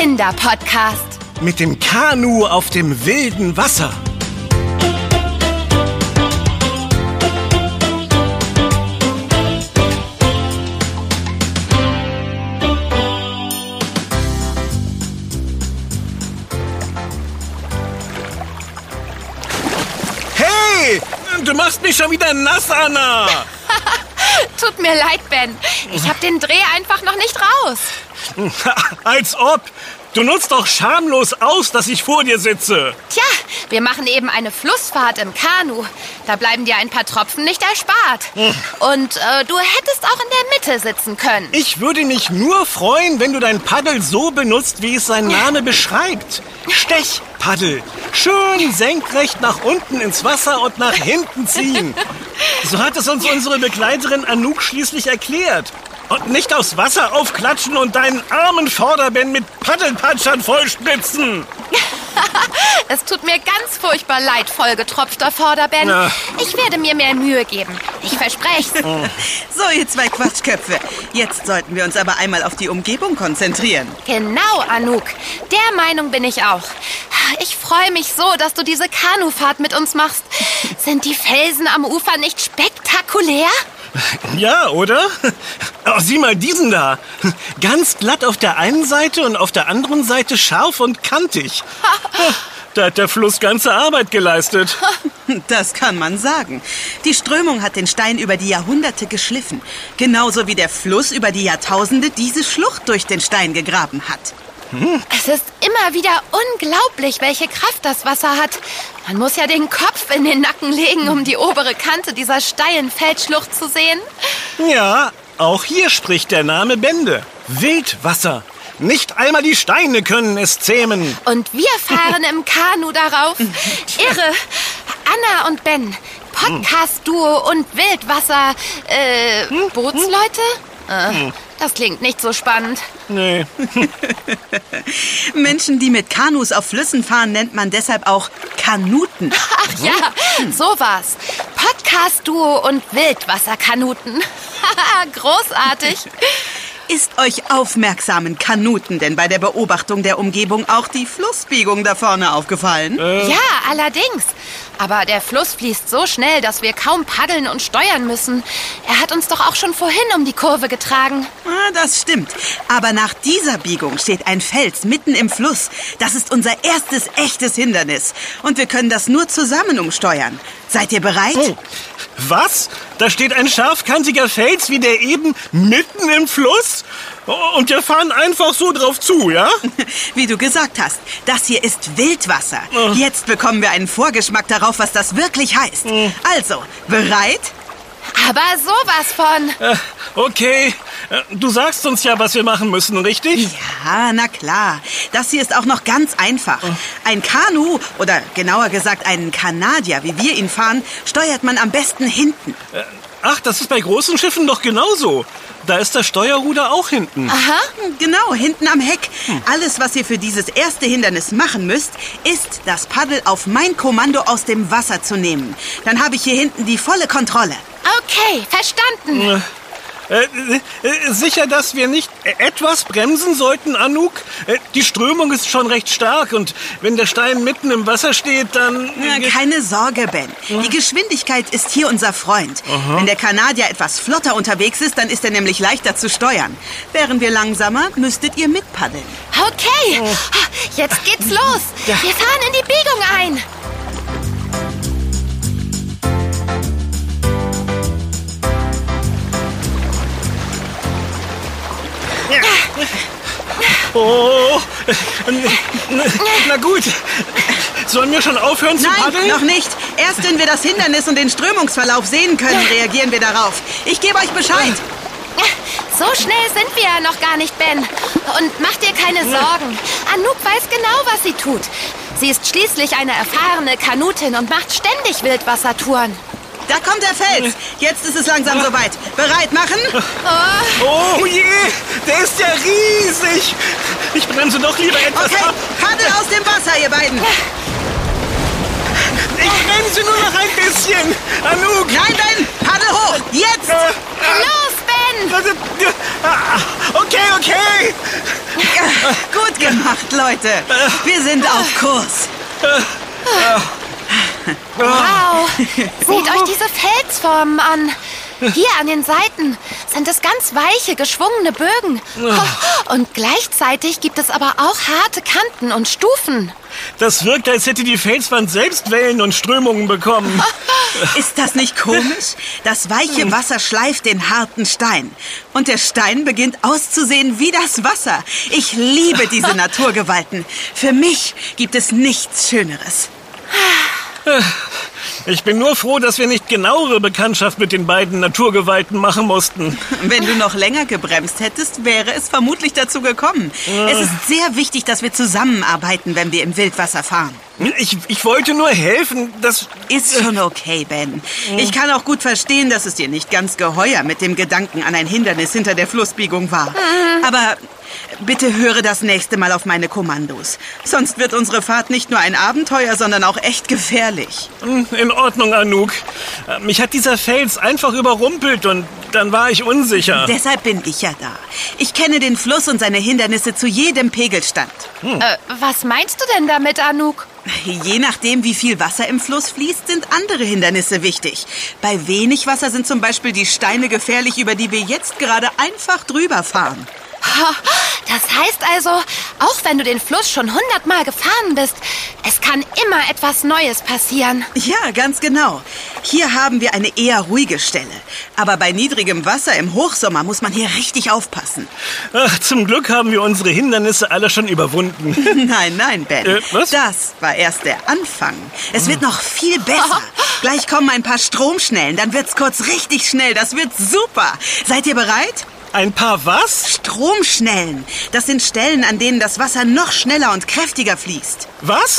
Kinderpodcast. Mit dem Kanu auf dem wilden Wasser. Hey, du machst mich schon wieder nass, Anna. Tut mir leid, Ben. Ich habe den Dreh einfach noch nicht raus. Als ob. Du nutzt doch schamlos aus, dass ich vor dir sitze. Tja, wir machen eben eine Flussfahrt im Kanu. Da bleiben dir ein paar Tropfen nicht erspart. Und äh, du hättest auch in der Mitte sitzen können. Ich würde mich nur freuen, wenn du dein Paddel so benutzt, wie es sein Name beschreibt. Stechpaddel. Schön senkrecht nach unten ins Wasser und nach hinten ziehen. So hat es uns unsere Begleiterin Anouk schließlich erklärt. Und nicht aufs Wasser aufklatschen und deinen armen Vorderbein mit Paddelpatschern vollspritzen. Es tut mir ganz furchtbar leid, vollgetropfter Vorderben. Na. Ich werde mir mehr Mühe geben. Ich verspreche es. So, ihr zwei Quatschköpfe. Jetzt sollten wir uns aber einmal auf die Umgebung konzentrieren. Genau, Anouk. Der Meinung bin ich auch. Ich freue mich so, dass du diese Kanufahrt mit uns machst. Sind die Felsen am Ufer nicht spektakulär? Ja, oder? Oh, sieh mal diesen da. Ganz glatt auf der einen Seite und auf der anderen Seite scharf und kantig. Da hat der Fluss ganze Arbeit geleistet. Das kann man sagen. Die Strömung hat den Stein über die Jahrhunderte geschliffen. Genauso wie der Fluss über die Jahrtausende diese Schlucht durch den Stein gegraben hat. Es ist immer wieder unglaublich, welche Kraft das Wasser hat. Man muss ja den Kopf in den Nacken legen, um die obere Kante dieser steilen Feldschlucht zu sehen. Ja, auch hier spricht der Name Bände. Wildwasser. Nicht einmal die Steine können es zähmen. Und wir fahren im Kanu darauf. Irre. Anna und Ben, Podcast-Duo und Wildwasser, äh, Bootsleute? Äh, das klingt nicht so spannend. Nee. Menschen, die mit Kanus auf Flüssen fahren, nennt man deshalb auch Kanuten. Ach ja, sowas. Podcast-Duo und Wildwasserkanuten. Großartig. Ist euch aufmerksamen Kanuten denn bei der Beobachtung der Umgebung auch die Flussbiegung da vorne aufgefallen? Ja, allerdings. Aber der Fluss fließt so schnell, dass wir kaum paddeln und steuern müssen. Er hat uns doch auch schon vorhin um die Kurve getragen. Ah, das stimmt. Aber nach dieser Biegung steht ein Fels mitten im Fluss. Das ist unser erstes echtes Hindernis. Und wir können das nur zusammen umsteuern. Seid ihr bereit? Oh, was? Da steht ein scharfkantiger Fels wie der eben mitten im Fluss? Oh, Und wir fahren einfach so drauf zu, ja? Wie du gesagt hast, das hier ist Wildwasser. Jetzt bekommen wir einen Vorgeschmack darauf, was das wirklich heißt. Also, bereit? Aber sowas von. Äh, Okay, du sagst uns ja, was wir machen müssen, richtig? Ja, na klar. Das hier ist auch noch ganz einfach. Ein Kanu, oder genauer gesagt einen Kanadier, wie wir ihn fahren, steuert man am besten hinten. Ach, das ist bei großen Schiffen doch genauso. Da ist das Steuerruder auch hinten. Aha. Genau, hinten am Heck. Alles, was ihr für dieses erste Hindernis machen müsst, ist, das Paddel auf mein Kommando aus dem Wasser zu nehmen. Dann habe ich hier hinten die volle Kontrolle. Okay, verstanden. Äh, äh, sicher, dass wir nicht äh, etwas bremsen sollten, Anouk? Äh, die Strömung ist schon recht stark und wenn der Stein mitten im Wasser steht, dann... Ja, keine Sorge, Ben. Die Geschwindigkeit ist hier unser Freund. Wenn der Kanadier etwas flotter unterwegs ist, dann ist er nämlich leichter zu steuern. Wären wir langsamer, müsstet ihr mitpaddeln. Okay, jetzt geht's los. Wir fahren in die Biegung ein. Oh, na gut. Sollen wir schon aufhören zu Nein, paddeln? noch nicht. Erst wenn wir das Hindernis und den Strömungsverlauf sehen können, reagieren wir darauf. Ich gebe euch Bescheid. So schnell sind wir ja noch gar nicht, Ben. Und mach dir keine Sorgen. Anouk weiß genau, was sie tut. Sie ist schließlich eine erfahrene Kanutin und macht ständig Wildwassertouren. Da kommt der Fels. Jetzt ist es langsam soweit. Bereit machen? Oh je, der ist ja riesig. Ich bremse doch lieber etwas Okay, ab. Paddel aus dem Wasser, ihr beiden. Ich bremse nur noch ein bisschen. Anouk. Nein, Ben, paddel hoch. Jetzt. Äh, Los, Ben! äh, ah, Okay, okay. Gut gemacht, Leute. Wir sind auf Kurs. Wow! Seht euch diese Felsformen an. Hier an den Seiten sind es ganz weiche, geschwungene Bögen. Und gleichzeitig gibt es aber auch harte Kanten und Stufen. Das wirkt, als hätte die Felswand selbst Wellen und Strömungen bekommen. Ist das nicht komisch? Das weiche Wasser schleift den harten Stein. Und der Stein beginnt auszusehen wie das Wasser. Ich liebe diese Naturgewalten. Für mich gibt es nichts Schöneres. Ich bin nur froh, dass wir nicht genauere Bekanntschaft mit den beiden Naturgewalten machen mussten. Wenn du noch länger gebremst hättest, wäre es vermutlich dazu gekommen. Es ist sehr wichtig, dass wir zusammenarbeiten, wenn wir im Wildwasser fahren. Ich, ich wollte nur helfen, dass... Ist schon okay, Ben. Ich kann auch gut verstehen, dass es dir nicht ganz geheuer mit dem Gedanken an ein Hindernis hinter der Flussbiegung war. Aber bitte höre das nächste Mal auf meine Kommandos. Sonst wird unsere Fahrt nicht nur ein Abenteuer, sondern auch echt gefährlich. In Ordnung, Anouk. Mich hat dieser Fels einfach überrumpelt und dann war ich unsicher. Deshalb bin ich ja da. Ich kenne den Fluss und seine Hindernisse zu jedem Pegelstand. Äh, was meinst du denn damit, Anouk? Je nachdem, wie viel Wasser im Fluss fließt, sind andere Hindernisse wichtig. Bei wenig Wasser sind zum Beispiel die Steine gefährlich, über die wir jetzt gerade einfach drüber fahren. Das heißt also, auch wenn du den Fluss schon hundertmal gefahren bist, es kann immer etwas Neues passieren. Ja, ganz genau. Hier haben wir eine eher ruhige Stelle. Aber bei niedrigem Wasser im Hochsommer muss man hier richtig aufpassen. Ach, zum Glück haben wir unsere Hindernisse alle schon überwunden. Nein, nein, Ben. Äh, was? Das war erst der Anfang. Es wird noch viel besser. Gleich kommen ein paar Stromschnellen, dann wird's kurz richtig schnell. Das wird super. Seid ihr bereit? Ein paar was? Stromschnellen. Das sind Stellen, an denen das Wasser noch schneller und kräftiger fließt. Was?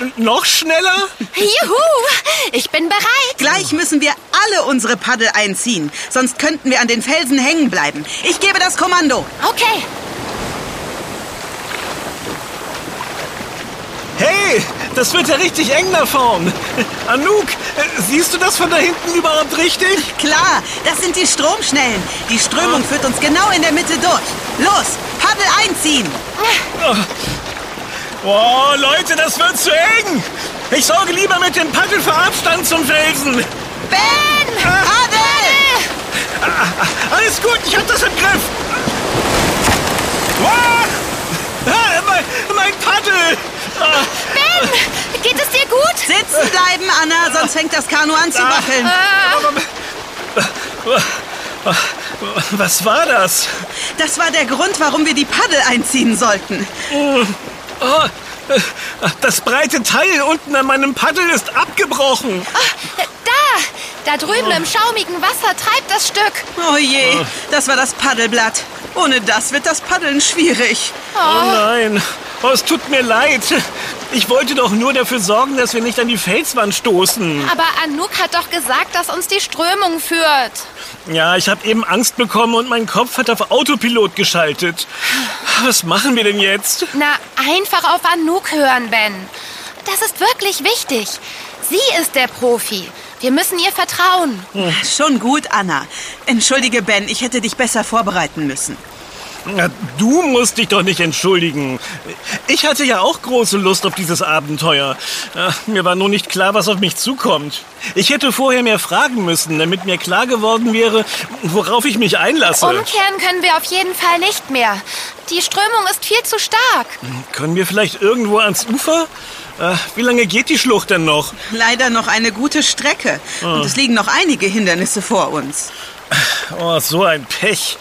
N noch schneller? Juhu! Ich bin bereit. Gleich müssen wir alle unsere Paddel einziehen, sonst könnten wir an den Felsen hängen bleiben. Ich gebe das Kommando. Okay. Hey, das wird ja richtig eng da vorn. Anouk, äh, siehst du das von da hinten überhaupt richtig? Klar, das sind die Stromschnellen. Die Strömung führt uns genau in der Mitte durch. Los, Paddel einziehen. Oh, Leute, das wird zu eng. Ich sorge lieber mit dem Paddel für Abstand zum Felsen. Ben, Paddel! Alles gut, ich hab das im Griff. Wow! Ah, mein, mein Paddel! Ah, Ben, geht es dir gut? Sitzen bleiben, Anna, sonst fängt das Kanu an zu wackeln. was war das? Das war der Grund, warum wir die Paddel einziehen sollten. Oh, äh, das breite Teil unten an meinem Paddel ist abgebrochen. Da, da drüben im schaumigen Wasser treibt das Stück. Oh je, das war das Paddelblatt. Ohne das wird das Paddeln schwierig. Oh nein, oh, es tut mir leid. Ich wollte doch nur dafür sorgen, dass wir nicht an die Felswand stoßen. Aber Anouk hat doch gesagt, dass uns die Strömung führt. Ja, ich habe eben Angst bekommen und mein Kopf hat auf Autopilot geschaltet. Was machen wir denn jetzt? Na, einfach auf Anouk hören, Ben. Das ist wirklich wichtig. Sie ist der Profi. Wir müssen ihr vertrauen. Schon gut, Anna. Entschuldige, Ben, ich hätte dich besser vorbereiten müssen. Na, du musst dich doch nicht entschuldigen. Ich hatte ja auch große Lust auf dieses Abenteuer. Äh, Mir war nur nicht klar, was auf mich zukommt. Ich hätte vorher mehr fragen müssen, damit mir klar geworden wäre, worauf ich mich einlasse. Umkehren können wir auf jeden Fall nicht mehr. Die Strömung ist viel zu stark. Können wir vielleicht irgendwo ans Ufer? Äh, Wie lange geht die Schlucht denn noch? Leider noch eine gute Strecke. Und es liegen noch einige Hindernisse vor uns. Oh, so ein Pech.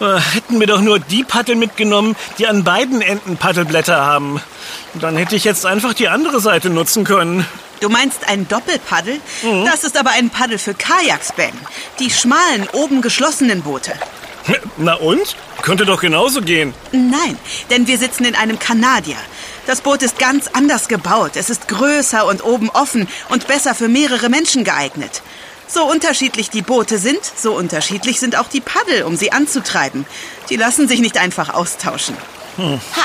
Äh, Hätten wir doch nur die Paddel mitgenommen, die an beiden Enden Paddelblätter haben. Dann hätte ich jetzt einfach die andere Seite nutzen können. Du meinst ein Doppelpaddel? Das ist aber ein Paddel für Kajaks, Ben. Die schmalen, oben geschlossenen Boote. Na und? Könnte doch genauso gehen. Nein, denn wir sitzen in einem Kanadier. Das Boot ist ganz anders gebaut. Es ist größer und oben offen und besser für mehrere Menschen geeignet. So unterschiedlich die Boote sind, so unterschiedlich sind auch die Paddel, um sie anzutreiben. Die lassen sich nicht einfach austauschen.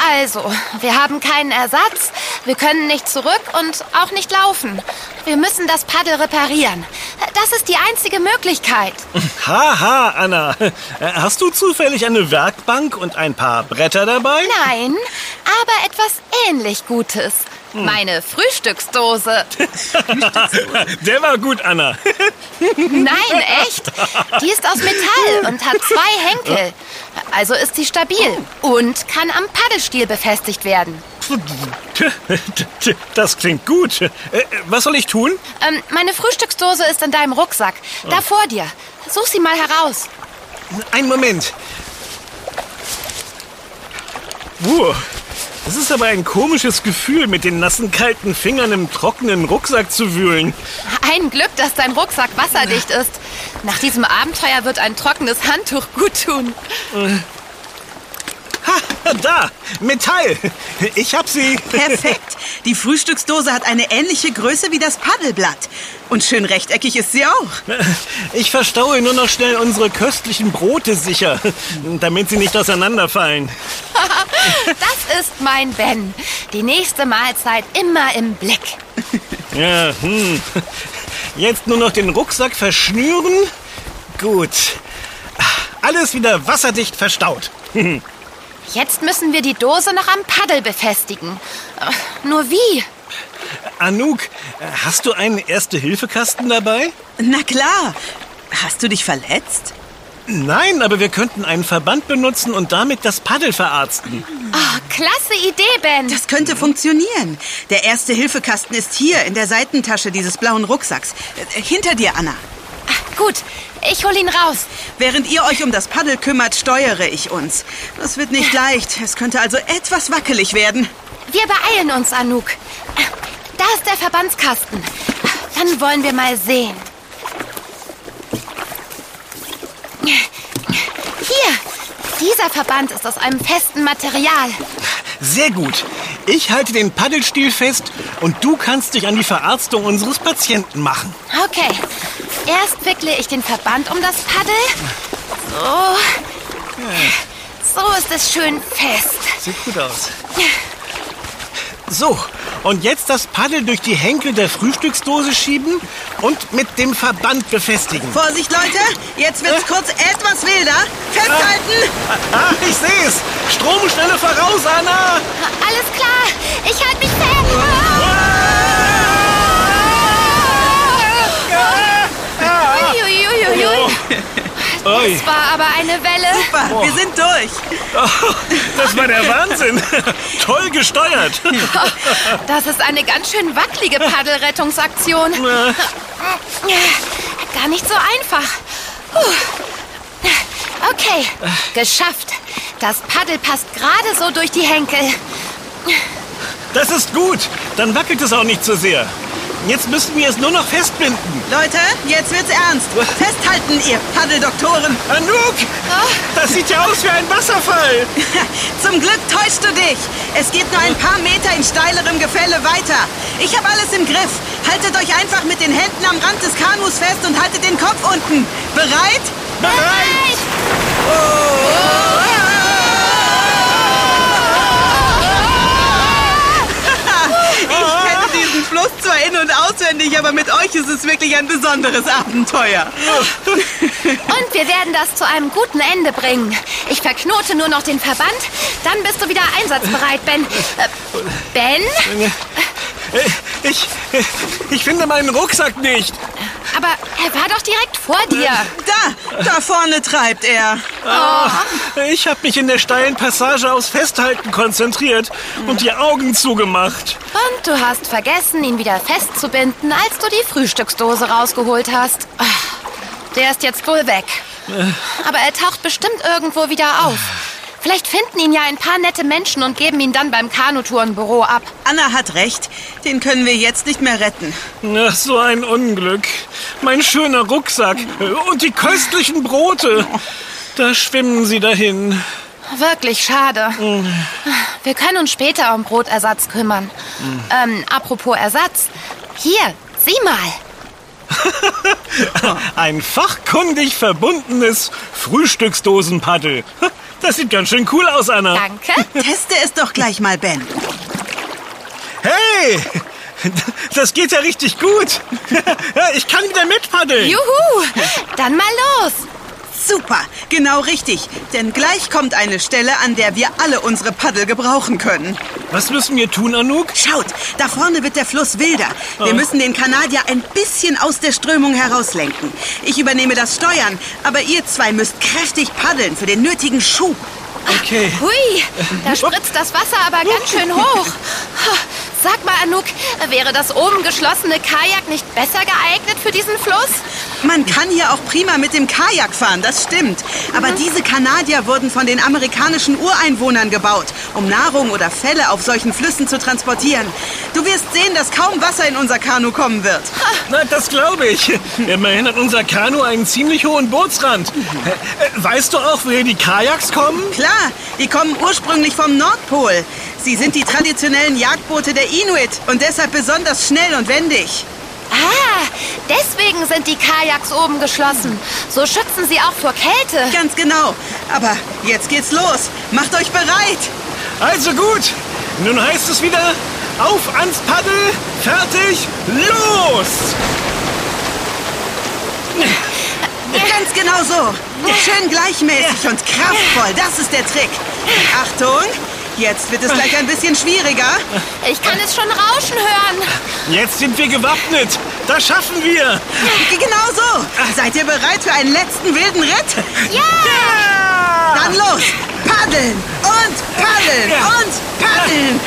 Also, wir haben keinen Ersatz, wir können nicht zurück und auch nicht laufen. Wir müssen das Paddel reparieren. Das ist die einzige Möglichkeit. Haha, Anna. Äh, Hast du zufällig eine Werkbank und ein paar Bretter dabei? Nein, aber etwas ähnlich Gutes. Meine Frühstücksdose. Der war gut, Anna. Nein, echt. Die ist aus Metall und hat zwei Henkel. Also ist sie stabil und kann am Paddelstiel befestigt werden. Das klingt gut. Äh, Was soll ich tun? Ähm, meine Frühstücksdose ist in deinem Rucksack. Da vor dir. Such sie mal heraus. Einen Moment. Uh, das ist aber ein komisches Gefühl, mit den nassen, kalten Fingern im trockenen Rucksack zu wühlen. Ein Glück, dass dein Rucksack wasserdicht ist. Nach diesem Abenteuer wird ein trockenes Handtuch gut tun. Ha, da, Metall. Ich hab sie. Perfekt. Die Frühstücksdose hat eine ähnliche Größe wie das Paddelblatt. Und schön rechteckig ist sie auch. Ich verstaue nur noch schnell unsere köstlichen Brote sicher, damit sie nicht auseinanderfallen. Das ist mein Ben. Die nächste Mahlzeit immer im Blick. Ja, hm. Jetzt nur noch den Rucksack verschnüren. Gut. Alles wieder wasserdicht verstaut. Jetzt müssen wir die Dose noch am Paddel befestigen. Äh, Nur wie? Anouk, hast du einen Erste-Hilfe-Kasten dabei? Na klar. Hast du dich verletzt? Nein, aber wir könnten einen Verband benutzen und damit das Paddel verarzten. Oh, klasse Idee, Ben. Das könnte funktionieren. Der Erste-Hilfe-Kasten ist hier in der Seitentasche dieses blauen Rucksacks. Äh, Hinter dir, Anna. Gut, ich hol ihn raus. Während ihr euch um das Paddel kümmert, steuere ich uns. Das wird nicht leicht. Es könnte also etwas wackelig werden. Wir beeilen uns, Anouk. Da ist der Verbandskasten. Dann wollen wir mal sehen. Hier, dieser Verband ist aus einem festen Material. Sehr gut. Ich halte den Paddelstiel fest und du kannst dich an die Verarztung unseres Patienten machen. Okay, erst wickle ich den Verband um das Paddel. So. So ist es schön fest. Sieht gut aus. So, und jetzt das Paddel durch die Henkel der Frühstücksdose schieben und mit dem Verband befestigen. Vorsicht, Leute! Jetzt wird's kurz etwas wilder. Festhalten! Ah, ich sehe es. Stromstelle voraus, Anna. Alles klar, ich halte mich fest. Uiuiuiui. Ui. Das war aber eine Welle. Super, wir sind durch. Das war der Wahnsinn. Toll gesteuert. Das ist eine ganz schön wackelige Paddelrettungsaktion. Gar nicht so einfach. Puh. Okay, geschafft. Das Paddel passt gerade so durch die Henkel. Das ist gut. Dann wackelt es auch nicht so sehr. Jetzt müssten wir es nur noch festbinden. Leute, jetzt wird's ernst. Festhalten, ihr Paddeldoktoren. Anouk, das sieht ja aus wie ein Wasserfall. Zum Glück täuschst du dich. Es geht nur ein paar Meter in steilerem Gefälle weiter. Ich habe alles im Griff. Haltet euch einfach mit den Händen am Rand des Kanus fest und haltet den Kopf unten. Bereit? Bereit? Ich kenne diesen Fluss zwar in- und auswendig, aber mit euch ist es wirklich ein besonderes Abenteuer. Und wir werden das zu einem guten Ende bringen. Ich verknote nur noch den Verband, dann bist du wieder einsatzbereit, Ben. Äh, ben? Ich, ich finde meinen Rucksack nicht. Aber er war doch direkt vor dir. Da, da vorne treibt er. Ich habe mich in der steilen Passage aufs Festhalten konzentriert und die Augen zugemacht. Und du hast vergessen, ihn wieder festzubinden, als du die Frühstücksdose rausgeholt hast. Ah, Der ist jetzt wohl weg. Aber er taucht bestimmt irgendwo wieder auf. Vielleicht finden ihn ja ein paar nette Menschen und geben ihn dann beim Kanutourenbüro ab. Anna hat recht. Den können wir jetzt nicht mehr retten. Ach, so ein Unglück. Mein schöner Rucksack und die köstlichen Brote. Da schwimmen sie dahin. Wirklich schade. Wir können uns später um Brotersatz kümmern. Ähm, apropos Ersatz. Hier, sieh mal. Ein fachkundig verbundenes Frühstücksdosenpaddel. Das sieht ganz schön cool aus, Anna. Danke. Teste es doch gleich mal, Ben. Hey! Das geht ja richtig gut. Ich kann wieder mitpaddeln. Juhu. Dann mal los. Super, genau richtig. Denn gleich kommt eine Stelle, an der wir alle unsere Paddel gebrauchen können. Was müssen wir tun, Anouk? Schaut, da vorne wird der Fluss wilder. Wir Oh. müssen den Kanadier ein bisschen aus der Strömung herauslenken. Ich übernehme das Steuern, aber ihr zwei müsst kräftig paddeln für den nötigen Schub. Okay. Hui, da spritzt das Wasser aber ganz schön hoch. Sag mal, Anouk, wäre das oben geschlossene Kajak nicht besser geeignet für diesen Fluss? Man kann hier auch prima mit dem Kajak fahren, das stimmt. Aber diese Kanadier wurden von den amerikanischen Ureinwohnern gebaut, um Nahrung oder Felle auf solchen Flüssen zu transportieren. Du wirst sehen, dass kaum Wasser in unser Kanu kommen wird. Na, das glaube ich. Immerhin hat unser Kanu einen ziemlich hohen Bootsrand. Äh, Weißt du auch, woher die Kajaks kommen? Klar, die kommen ursprünglich vom Nordpol. Sie sind die traditionellen Jagdboote der Inuit und deshalb besonders schnell und wendig. Ah, deswegen sind die Kajaks oben geschlossen. So schützen sie auch vor Kälte. Ganz genau. Aber jetzt geht's los. Macht euch bereit. Also gut. Nun heißt es wieder, auf ans Paddel, fertig, los! Ganz genau so. Schön gleichmäßig und kraftvoll. Das ist der Trick. Achtung, jetzt wird es gleich ein bisschen schwieriger. Ich kann es schon rauschen hören. Jetzt sind wir gewappnet. Das schaffen wir. Genau so. Seid ihr bereit für einen letzten wilden Ritt? Ja! Dann los. Paddeln und paddeln Ja. und paddeln.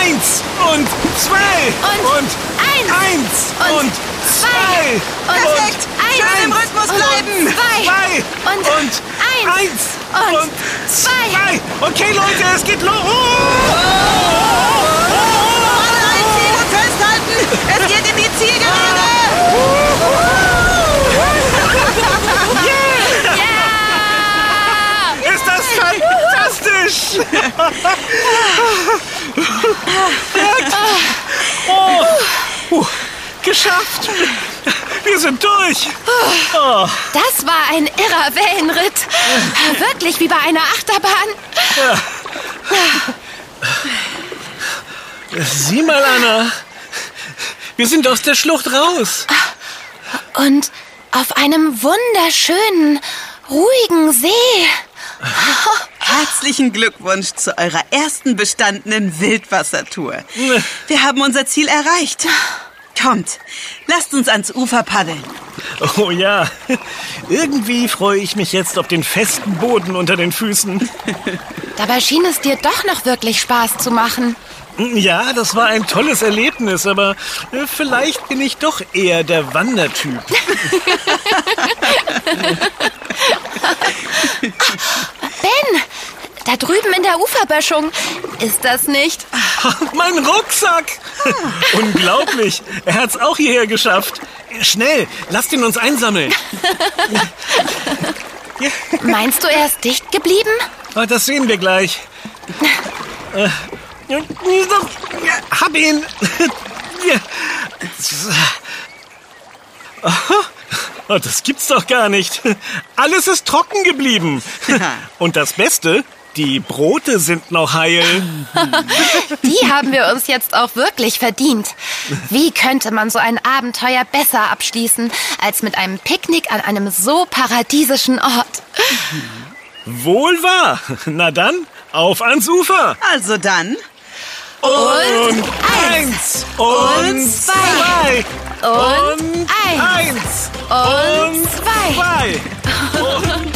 Eins und zwei Und und eins eins und und zwei Perfekt. Eins Schön im Rhythmus und bleiben. Zwei zwei und, und eins eins und und zwei. zwei. Okay, Leute, es geht los. Alle einziehen und festhalten. Es geht in die Zielgerade. Ja! Ist das oh, puh, geschafft! Wir sind durch! Oh, Das war ein irrer Wellenritt. Wirklich wie bei einer Achterbahn. sieh mal, Anna. Wir sind aus der Schlucht raus. Und auf einem wunderschönen, ruhigen See. Herzlichen Glückwunsch zu eurer ersten bestandenen Wildwassertour. Wir haben unser Ziel erreicht. Kommt, lasst uns ans Ufer paddeln. Oh ja, irgendwie freue ich mich jetzt auf den festen Boden unter den Füßen. Dabei schien es dir doch noch wirklich Spaß zu machen. Ja, das war ein tolles Erlebnis, aber äh, vielleicht bin ich doch eher der Wandertyp. Ben, da drüben in der Uferböschung. Ist das nicht? Mein Rucksack! Unglaublich, er hat's auch hierher geschafft. Schnell, lasst ihn uns einsammeln. Meinst du, er ist dicht geblieben? Ah, Das sehen wir gleich. Äh, Hab ihn! Oh, Das gibt's doch gar nicht. Alles ist trocken geblieben. Und das Beste, die Brote sind noch heil. Die haben wir uns jetzt auch wirklich verdient. Wie könnte man so ein Abenteuer besser abschließen, als mit einem Picknick an einem so paradiesischen Ort? Wohl wahr. Na dann, auf ans Ufer. Also dann, Und Eins und zwei. zwei Und eins. eins Und zwei. zwei. Das war